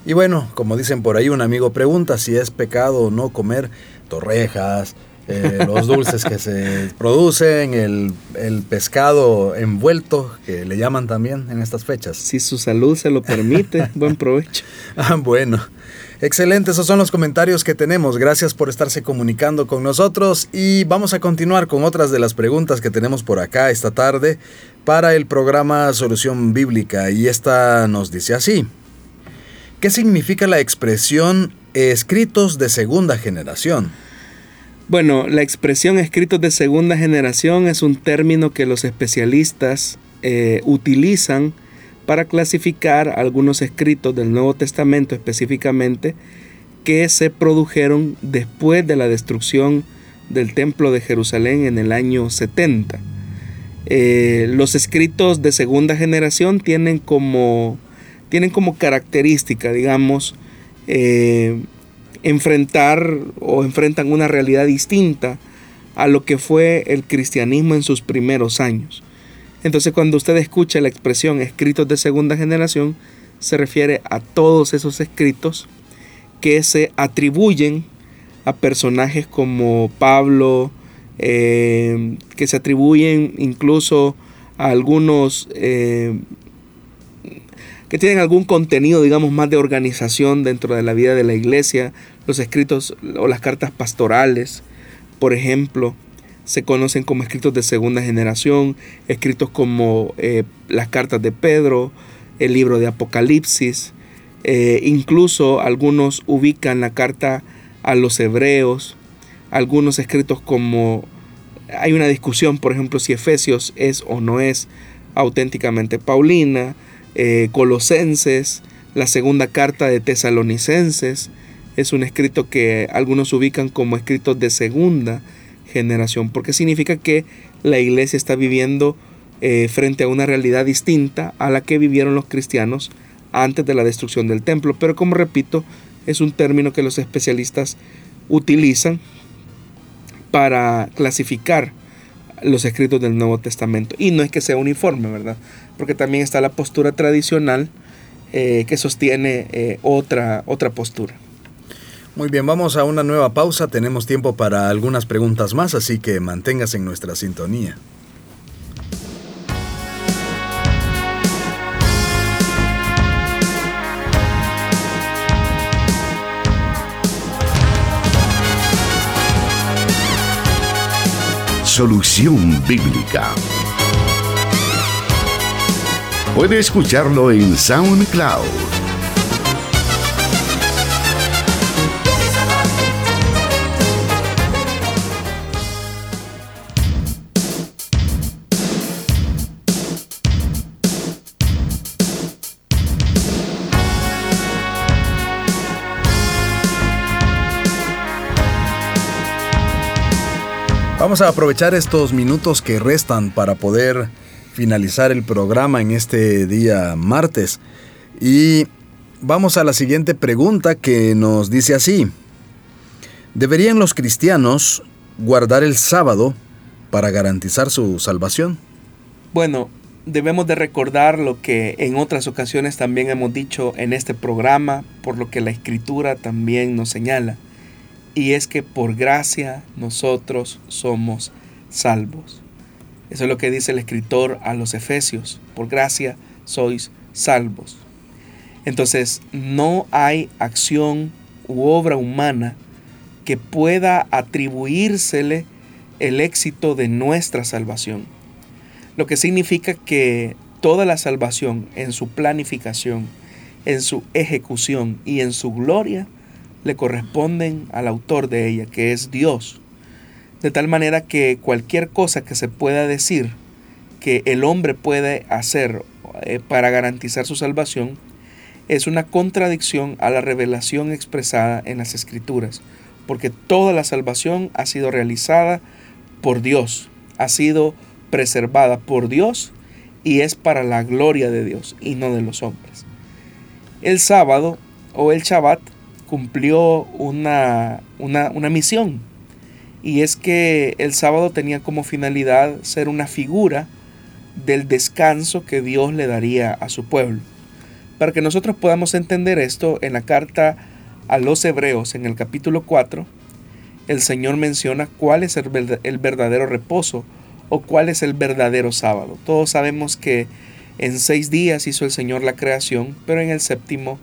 Y bueno, como dicen por ahí, un amigo pregunta si es pecado o no comer torrejas, eh, los dulces que se producen, el, el, pescado envuelto, que le llaman también en estas fechas. Si su salud se lo permite, buen provecho. ah, bueno. Excelente, esos son los comentarios que tenemos. Gracias por estarse comunicando con nosotros y vamos a continuar con otras de las preguntas que tenemos por acá esta tarde para el programa Solución Bíblica y esta nos dice así. ¿Qué significa la expresión escritos de segunda generación? Bueno, la expresión escritos de segunda generación es un término que los especialistas eh, utilizan para clasificar algunos escritos del Nuevo Testamento específicamente que se produjeron después de la destrucción del Templo de Jerusalén en el año 70. Eh, los escritos de segunda generación tienen como, tienen como característica, digamos, eh, enfrentar o enfrentan una realidad distinta a lo que fue el cristianismo en sus primeros años. Entonces cuando usted escucha la expresión escritos de segunda generación, se refiere a todos esos escritos que se atribuyen a personajes como Pablo, eh, que se atribuyen incluso a algunos eh, que tienen algún contenido, digamos, más de organización dentro de la vida de la iglesia, los escritos o las cartas pastorales, por ejemplo, se conocen como escritos de segunda generación, escritos como eh, las cartas de Pedro, el libro de Apocalipsis, eh, incluso algunos ubican la carta a los hebreos, algunos escritos como hay una discusión, por ejemplo, si Efesios es o no es auténticamente Paulina, eh, Colosenses, la segunda carta de Tesalonicenses, es un escrito que algunos ubican como escritos de segunda generación, porque significa que la iglesia está viviendo eh, frente a una realidad distinta a la que vivieron los cristianos antes de la destrucción del templo. Pero como repito, es un término que los especialistas utilizan para clasificar los escritos del Nuevo Testamento. Y no es que sea uniforme, ¿verdad? Porque también está la postura tradicional eh, que sostiene eh, otra, otra postura. Muy bien, vamos a una nueva pausa. Tenemos tiempo para algunas preguntas más, así que manténgase en nuestra sintonía. Solución Bíblica. Puede escucharlo en SoundCloud Vamos a aprovechar estos minutos que restan para poder finalizar el programa en este día martes. Y vamos a la siguiente pregunta que nos dice así. ¿Deberían los cristianos guardar el sábado para garantizar su salvación? Bueno, debemos de recordar lo que en otras ocasiones también hemos dicho en este programa, por lo que la escritura también nos señala y es que por gracia nosotros somos salvos. Eso es lo que dice el escritor a los Efesios. Por gracia sois salvos. Entonces no hay acción u obra humana que pueda atribuírsele el éxito de nuestra salvación. Lo que significa que toda la salvación en su planificación, en su ejecución y en su gloria le corresponden al autor de ella, que es Dios. De tal manera que cualquier cosa que se pueda decir que el hombre puede hacer eh, para garantizar su salvación es una contradicción a la revelación expresada en las escrituras, porque toda la salvación ha sido realizada por Dios, ha sido preservada por Dios y es para la gloria de Dios y no de los hombres. El sábado o el Shabbat cumplió una, una, misión. Y es que el sábado tenía como finalidad ser una figura del descanso que Dios le daría a su pueblo. Para que nosotros podamos entender esto, en la carta a los hebreos, en el capítulo 4, el Señor menciona cuál es el verdadero reposo o cuál es el verdadero sábado. Todos sabemos que en seis días hizo el Señor la creación, pero en el séptimo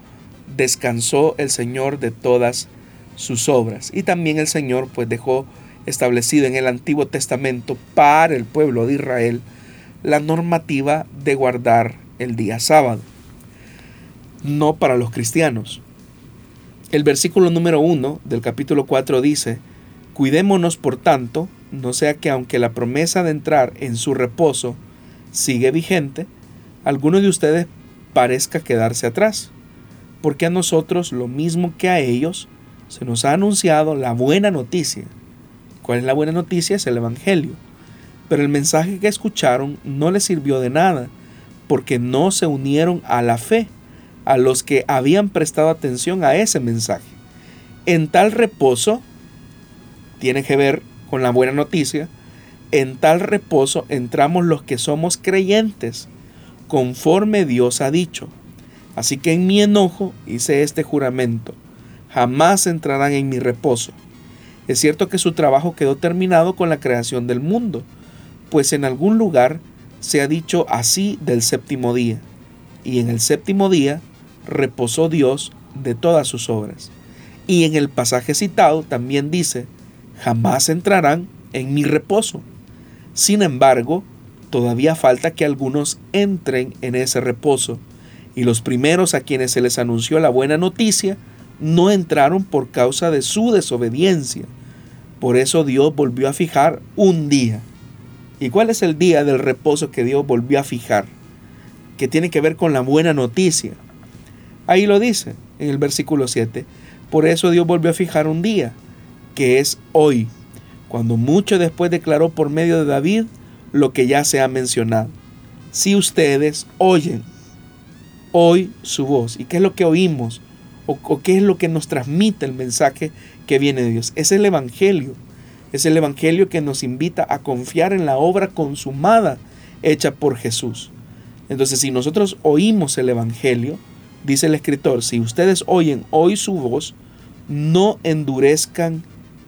descansó el Señor de todas sus obras. Y también el Señor pues dejó establecido en el Antiguo Testamento para el pueblo de Israel la normativa de guardar el día sábado, no para los cristianos. El versículo número 1 del capítulo 4 dice, Cuidémonos por tanto, no sea que aunque la promesa de entrar en su reposo sigue vigente, alguno de ustedes parezca quedarse atrás porque a nosotros, lo mismo que a ellos, se nos ha anunciado la buena noticia. ¿Cuál es la buena noticia? Es el Evangelio. Pero el mensaje que escucharon no les sirvió de nada, porque no se unieron a la fe, a los que habían prestado atención a ese mensaje. En tal reposo, tiene que ver con la buena noticia, en tal reposo entramos los que somos creyentes, conforme Dios ha dicho. Así que en mi enojo hice este juramento, jamás entrarán en mi reposo. Es cierto que su trabajo quedó terminado con la creación del mundo, pues en algún lugar se ha dicho así del séptimo día, y en el séptimo día reposó Dios de todas sus obras. Y en el pasaje citado también dice, jamás entrarán en mi reposo. Sin embargo, todavía falta que algunos entren en ese reposo y los primeros a quienes se les anunció la buena noticia no entraron por causa de su desobediencia. Por eso Dios volvió a fijar un día. ¿Y cuál es el día del reposo que Dios volvió a fijar? Que tiene que ver con la buena noticia. Ahí lo dice en el versículo 7. Por eso Dios volvió a fijar un día, que es hoy, cuando mucho después declaró por medio de David lo que ya se ha mencionado. Si ustedes oyen hoy su voz. ¿Y qué es lo que oímos? O, qué es lo que nos transmite el mensaje que viene de Dios? Es el Evangelio. Es el Evangelio que nos invita a confiar en la obra consumada hecha por Jesús. Entonces, si nosotros oímos el Evangelio, dice el escritor, si ustedes oyen hoy su voz, no endurezcan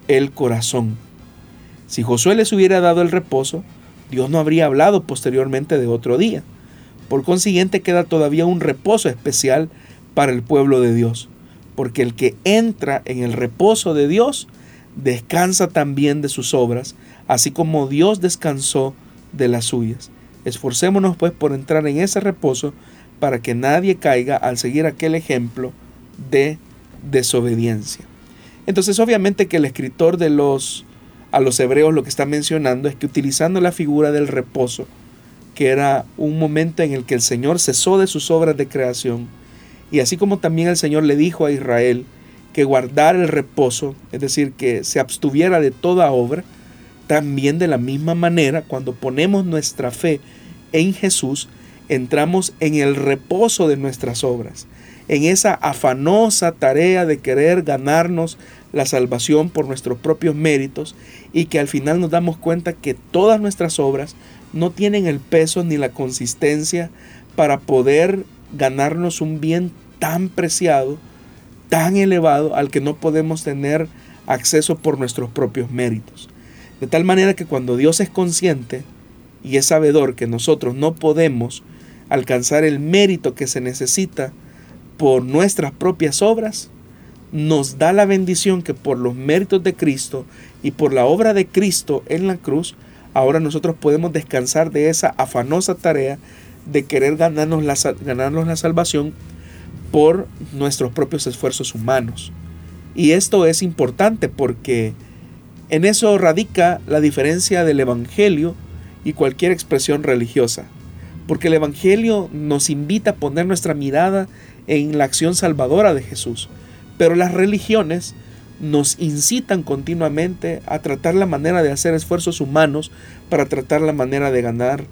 el corazón. Si Josué les hubiera dado el reposo, Dios no habría hablado posteriormente de otro día. Por consiguiente queda todavía un reposo especial para el pueblo de Dios, porque el que entra en el reposo de Dios descansa también de sus obras, así como Dios descansó de las suyas. Esforcémonos pues por entrar en ese reposo para que nadie caiga al seguir aquel ejemplo de desobediencia. Entonces obviamente que el escritor de los a los hebreos lo que está mencionando es que utilizando la figura del reposo, que era un momento en el que el Señor cesó de sus obras de creación, y así como también el Señor le dijo a Israel que guardara el reposo, es decir, que se abstuviera de toda obra, también de la misma manera, cuando ponemos nuestra fe en Jesús, entramos en el reposo de nuestras obras, en esa afanosa tarea de querer ganarnos la salvación por nuestros propios méritos y que al final nos damos cuenta que todas nuestras obras no tienen el peso ni la consistencia para poder ganarnos un bien tan preciado, tan elevado, al que no podemos tener acceso por nuestros propios méritos. De tal manera que cuando Dios es consciente y es sabedor que nosotros no podemos alcanzar el mérito que se necesita por nuestras propias obras, nos da la bendición que por los méritos de Cristo y por la obra de Cristo en la cruz, ahora nosotros podemos descansar de esa afanosa tarea de querer ganarnos la, ganarnos la salvación por nuestros propios esfuerzos humanos. Y esto es importante porque en eso radica la diferencia del Evangelio y cualquier expresión religiosa, porque el Evangelio nos invita a poner nuestra mirada en la acción salvadora de Jesús, pero las religiones nos incitan continuamente a tratar la manera de hacer esfuerzos humanos para tratar la manera de ganar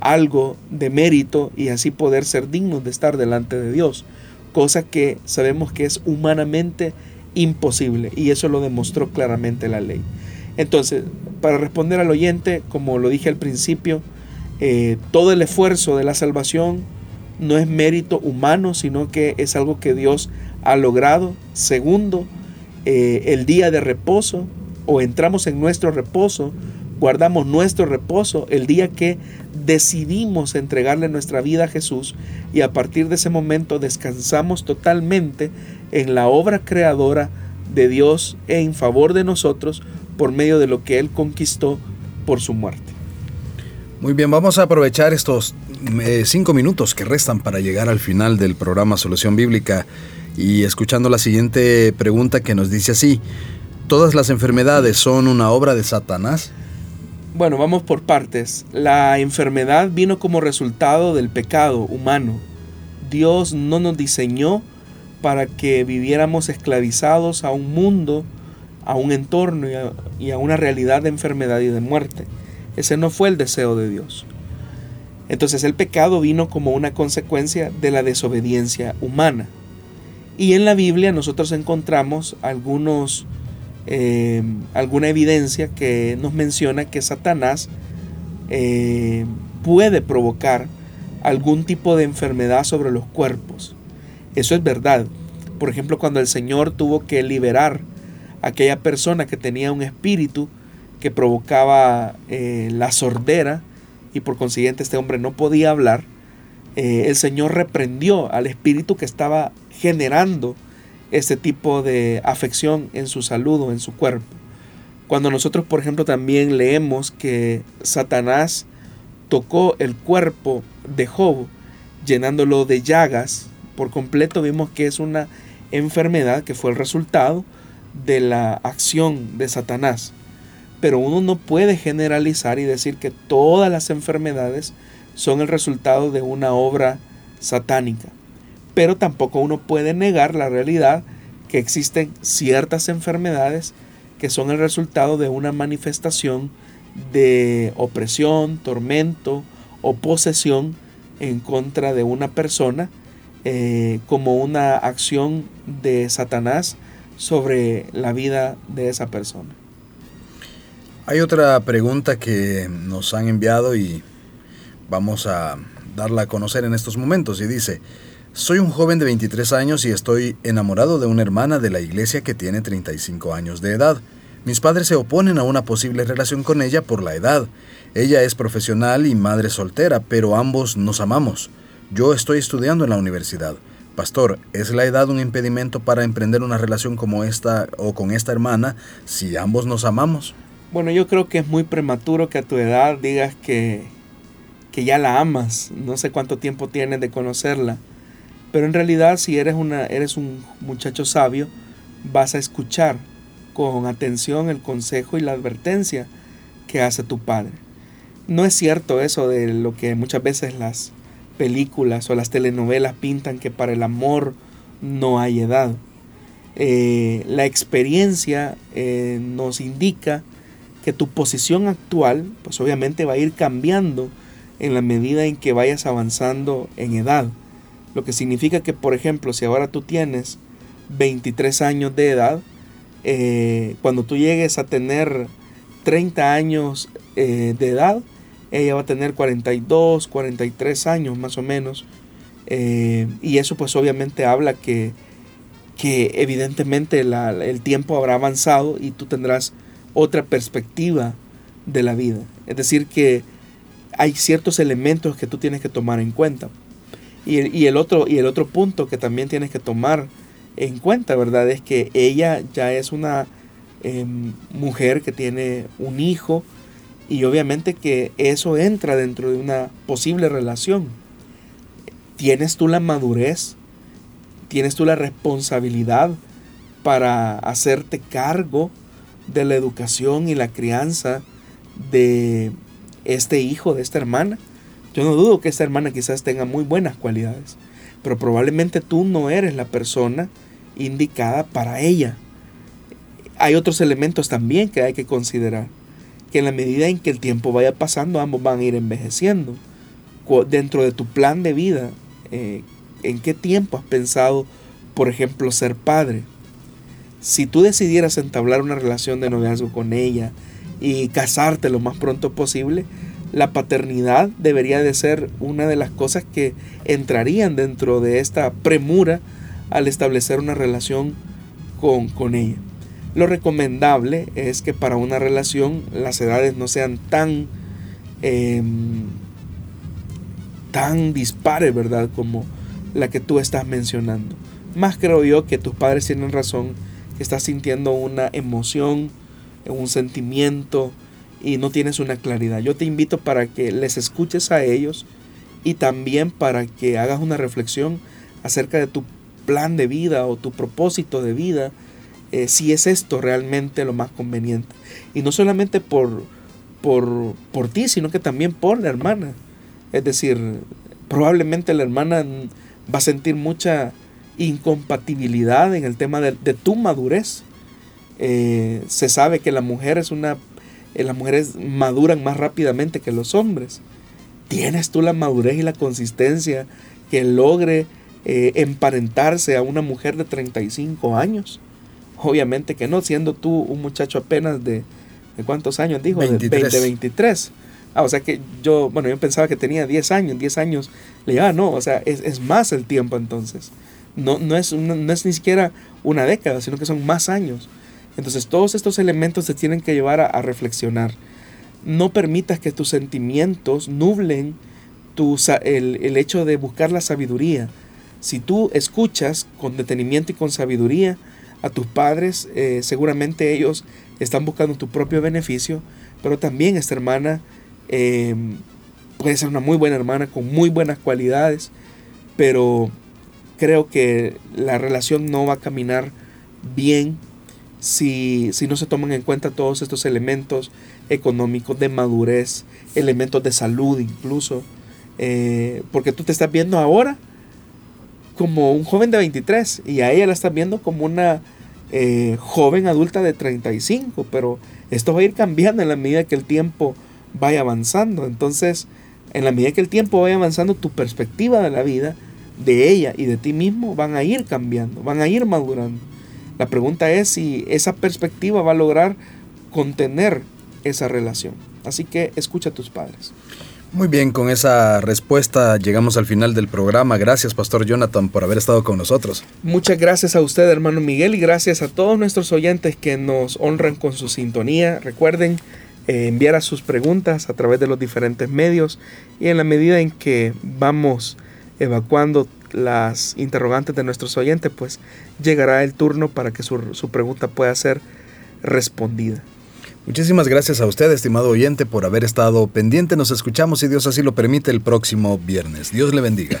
algo de mérito y así poder ser dignos de estar delante de Dios, cosa que sabemos que es humanamente imposible y eso lo demostró claramente la ley. Entonces, para responder al oyente, como lo dije al principio, eh, todo el esfuerzo de la salvación no es mérito humano, sino que es algo que Dios ha logrado. Segundo, eh, el día de reposo, o entramos en nuestro reposo, guardamos nuestro reposo el día que decidimos entregarle nuestra vida a Jesús y a partir de ese momento descansamos totalmente en la obra creadora de Dios en favor de nosotros por medio de lo que Él conquistó por su muerte. Muy bien, vamos a aprovechar estos eh, cinco minutos que restan para llegar al final del programa Solución Bíblica y escuchando la siguiente pregunta que nos dice así, ¿todas las enfermedades son una obra de Satanás? Bueno, vamos por partes. La enfermedad vino como resultado del pecado humano. Dios no nos diseñó para que viviéramos esclavizados a un mundo, a un entorno y a, una realidad de enfermedad y de muerte. Ese no fue el deseo de Dios. Entonces el pecado vino como una consecuencia de la desobediencia humana. Y en la Biblia nosotros encontramos algunos, eh, alguna evidencia que nos menciona que Satanás eh, puede provocar algún tipo de enfermedad sobre los cuerpos. Eso es verdad. Por ejemplo, cuando el Señor tuvo que liberar a aquella persona que tenía un espíritu que provocaba eh, la sordera y por consiguiente este hombre no podía hablar, el Señor reprendió al espíritu que estaba generando este tipo de afección en su salud o en su cuerpo. Cuando nosotros, por ejemplo, también leemos que Satanás tocó el cuerpo de Job, llenándolo de llagas, por completo vimos que es una enfermedad que fue el resultado de la acción de Satanás. Pero uno no puede generalizar y decir que todas las enfermedades son el resultado de una obra satánica. Pero tampoco uno puede negar la realidad que existen ciertas enfermedades que son el resultado de una manifestación de opresión, tormento o posesión en contra de una persona eh, como una acción de Satanás sobre la vida de esa persona. Hay otra pregunta que nos han enviado y vamos a darla a conocer en estos momentos y dice, soy un joven de 23 años y estoy enamorado de una hermana de la iglesia que tiene 35 años de edad. Mis padres se oponen a una posible relación con ella por la edad. Ella es profesional y madre soltera, pero ambos nos amamos. Yo estoy estudiando en la universidad. Pastor, ¿es la edad un impedimento para emprender una relación como esta o con esta hermana si ambos nos amamos? Bueno, yo creo que es muy prematuro que a tu edad digas que, que ya la amas. No sé cuánto tiempo tienes de conocerla. Pero en realidad si eres, una, eres un muchacho sabio, vas a escuchar con atención el consejo y la advertencia que hace tu padre. No es cierto eso de lo que muchas veces las películas o las telenovelas pintan que para el amor no hay edad. Eh, la experiencia eh, nos indica que tu posición actual, pues obviamente va a ir cambiando en la medida en que vayas avanzando en edad. Lo que significa que, por ejemplo, si ahora tú tienes 23 años de edad, eh, cuando tú llegues a tener 30 años de edad, ella va a tener 42, 43 años más o menos. y eso pues obviamente habla que que evidentemente el tiempo habrá avanzado y tú tendrás otra perspectiva de la vida. Es decir, que hay ciertos elementos que tú tienes que tomar en cuenta. Y, el, otro, y el otro punto que también tienes que tomar en cuenta, ¿verdad? Es que ella ya es una em, mujer que tiene un hijo y obviamente que eso entra dentro de una posible relación. ¿Tienes tú la madurez tienes tú la responsabilidad para hacerte cargo de la educación y la crianza de este hijo, de esta hermana. Yo no dudo que esta hermana quizás tenga muy buenas cualidades, pero probablemente tú no eres la persona indicada para ella. Hay otros elementos también que hay que considerar, que en la medida en que el tiempo vaya pasando, ambos van a ir envejeciendo. Dentro de tu plan de vida, eh, ¿En qué tiempo has pensado, por ejemplo, ser padre? Si tú decidieras entablar una relación de noviazgo con ella y casarte lo más pronto posible, la paternidad debería de ser una de las cosas que entrarían dentro de esta premura al establecer una relación con, con ella. Lo recomendable es que para una relación las edades no sean tan, em, tan dispares, ¿verdad? Como, la que tú estás mencionando. Más creo yo que tus padres tienen razón, que estás sintiendo una emoción, un sentimiento y no tienes una claridad. Yo te invito para que les escuches a ellos y también para que hagas una reflexión acerca de tu plan de vida o tu propósito de vida, eh, si es esto realmente lo más conveniente. Y no solamente por, por, por ti, sino que también por la hermana. Es decir, probablemente la hermana va a sentir mucha incompatibilidad en el tema de, tu madurez. Eh, se sabe que la mujer es una, eh, las mujeres maduran más rápidamente que los hombres. ¿Tienes tú la madurez y la consistencia que logre eh, emparentarse a una mujer de 35 años? Obviamente que no, siendo tú un muchacho apenas de, ¿de cuántos años dijo? De 20, 23. Ah, o sea que yo, bueno, yo pensaba que tenía 10 años, 10 años, le digo, ah, no, o sea, es, más el tiempo entonces. No, no, es, no, es ni siquiera una década, sino que son más años. Entonces todos estos elementos te tienen que llevar a, reflexionar. No permitas que tus sentimientos nublen tu, el, el, hecho de buscar la sabiduría. Si tú escuchas con detenimiento y con sabiduría a tus padres, eh, seguramente ellos están buscando tu propio beneficio, pero también esta hermana Em, puede ser una muy buena hermana con muy buenas cualidades, pero creo que la relación no va a caminar bien si, no se toman en cuenta todos estos elementos económicos, de madurez, elementos de salud incluso. Eh, porque tú te estás viendo ahora como un joven de 23 y a ella la estás viendo como una eh, joven adulta de 35, pero esto va a ir cambiando en la medida que el tiempo vaya avanzando. Entonces, en la medida que el tiempo vaya avanzando, tu perspectiva de la vida, de ella y de ti mismo, van a ir cambiando, van a ir madurando. La pregunta es si esa perspectiva va a lograr contener esa relación. Así que escucha a tus padres. Muy bien, con esa respuesta llegamos al final del programa. Gracias, Pastor Jonathan, por haber estado con nosotros. Muchas gracias a usted, hermano Miguel, y gracias a todos nuestros oyentes que nos honran con su sintonía. Recuerden, eh, enviar a sus preguntas a través de los diferentes medios y en la medida en que vamos evacuando las interrogantes de nuestros oyentes, pues llegará el turno para que su, su pregunta pueda ser respondida. Muchísimas gracias a usted, estimado oyente, por haber estado pendiente. Nos escuchamos, si Dios así lo permite, el próximo viernes. Dios le bendiga.